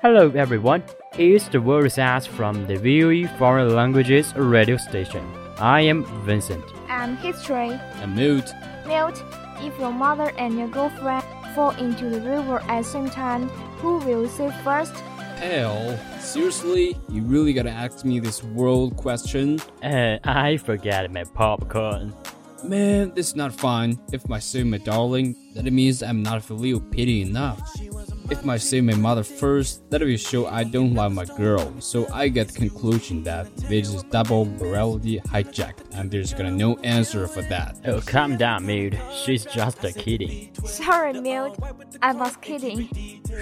Hello everyone, here's the word says from the VOE Foreign Languages radio station. I am Vincent. And history. A mood. Mute. If your mother and your girlfriend fall into the river at the same time, who will save first? Hell, seriously? You really gotta ask me this world question? Uh, I forgot my popcorn. Man, this is not fun. If I say my darling, that means I'm not filial piety enough. If I say my mother first, that will show I don't love my girl. So I get the conclusion that this is double morality hijacked, and there's gonna no answer for that. Oh, calm down, Mood. She's just a kidding. Sorry, Mute. I was kidding.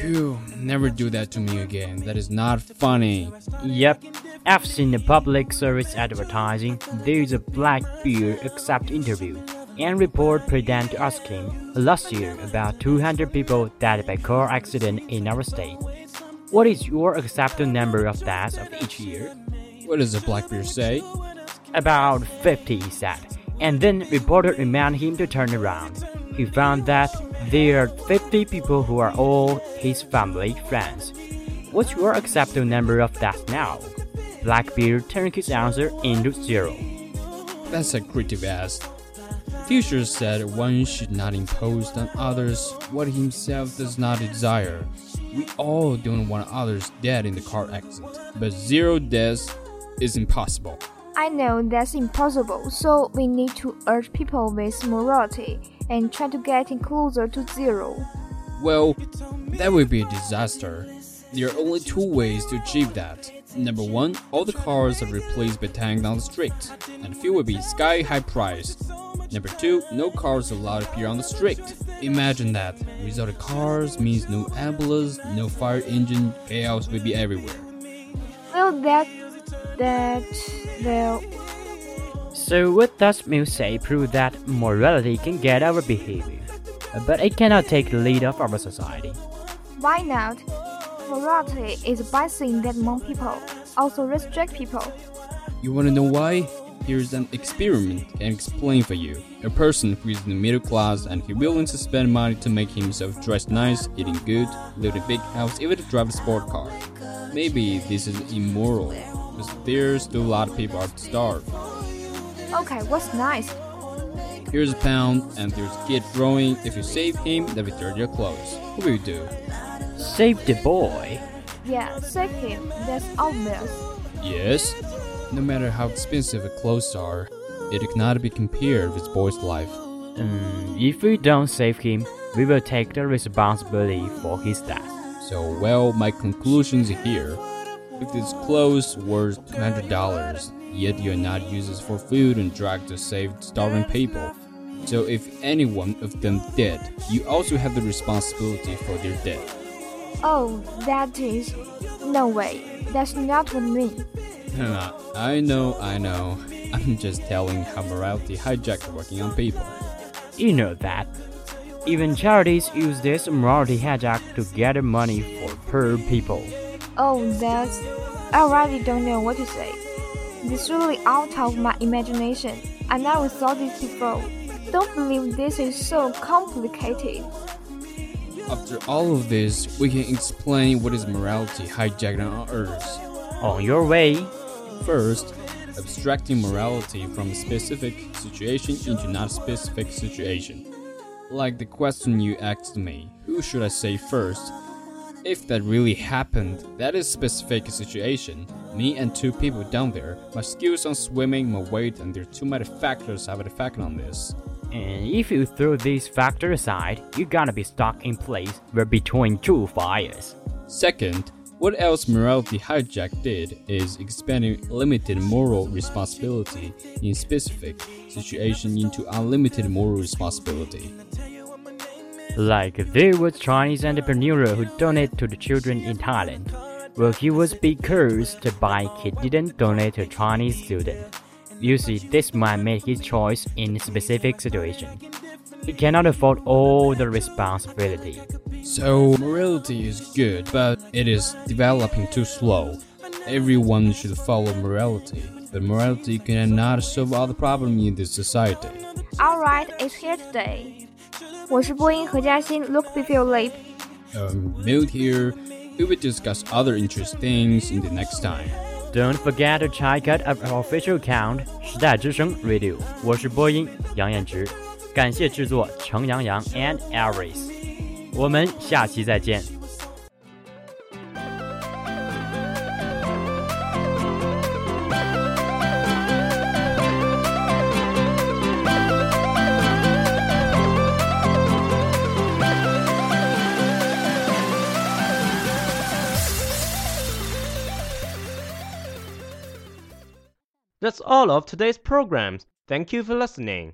Phew, never do that to me again. That is not funny. Yep, I've seen the public service advertising. There's a Blackbeard accept interview. And report president asking last year about 200 people died by car accident in our state. What is your accepted number of deaths of each year? What does the Blackbeard say? About 50, he said. And then reporter reminded him to turn around. He found that there are 50 people who are all his family friends. What's your accepted number of deaths now? Blackbeard turned his answer into zero. That's a creative ass. Future said one should not impose on others what himself does not desire. We all don't want others dead in the car accident, but zero deaths is impossible. I know that's impossible, so we need to urge people with morality and try to get it closer to zero. Well, that would be a disaster. There are only two ways to achieve that. Number one, all the cars are replaced by tanks on the street, and fuel will be sky high priced. Number two, no cars allowed to appear on the street. Imagine that. Without the cars means no ambulance, no fire engine, chaos will be everywhere. Well, that. that. well. So what does Mill say prove that morality can get our behavior, uh, but it cannot take the lead of our society? Why not? Morality is a bad thing that among people, also restrict people. You wanna know why? Here's an experiment can explain for you. A person who is in the middle class and he willing to spend money to make himself dress nice, eating good, live in a big house, even to drive a sport car. Maybe this is immoral, because there's still a lot of people are starved. Okay, what's nice? Here's a pound, and there's a kid growing. If you save him, that will dirty your clothes. What will you do? Save the boy. Yeah, save him. That's obvious. Yes. No matter how expensive the clothes are, it cannot be compared with boy's life. Um, if we don't save him, we will take the responsibility for his death. So, well, my conclusions here. If this clothes worth $200, yet you're not used for food and drugs to save starving people. So if any one of them dead, you also have the responsibility for their death. Oh, that is. No way. That's not what I mean. I know, I know. I'm just telling how morality hijacked working on people. You know that. Even charities use this morality hijack to gather money for poor people. Oh, that's. I already don't know what to say. This really out of my imagination. I never saw this before. Don't believe this is so complicated. After all of this, we can explain what is morality hijacked on Earth. On your way. First, abstracting morality from a specific situation into not a specific situation. Like the question you asked me, who should I say first? If that really happened, that is specific situation. Me and two people down there, my skills on swimming, my weight, and there are too many factors have an effect on this. And if you throw these factors aside, you're gonna be stuck in place where between two fires. Second, what else morality hijack did is expanding limited moral responsibility in specific situation into unlimited moral responsibility. Like there was Chinese entrepreneur who donated to the children in Thailand. Well, he was be cursed by he didn't donate to Chinese student. You see, this might make his choice in specific situation He cannot afford all the responsibility. So morality is good, but it is developing too slow. Everyone should follow morality, but morality cannot solve all the problems in this society. Alright, it's here today. 我是播音何嘉欣，Look before you leap。 Um, Milt here. We will discuss other interesting things in the next time. Don't forget to check out our official account 时代之声 Radio。我是播音杨彦直， 感谢制作程阳阳 and Aris。我们下期再见。 That's all of today's programs. Thank you for listening.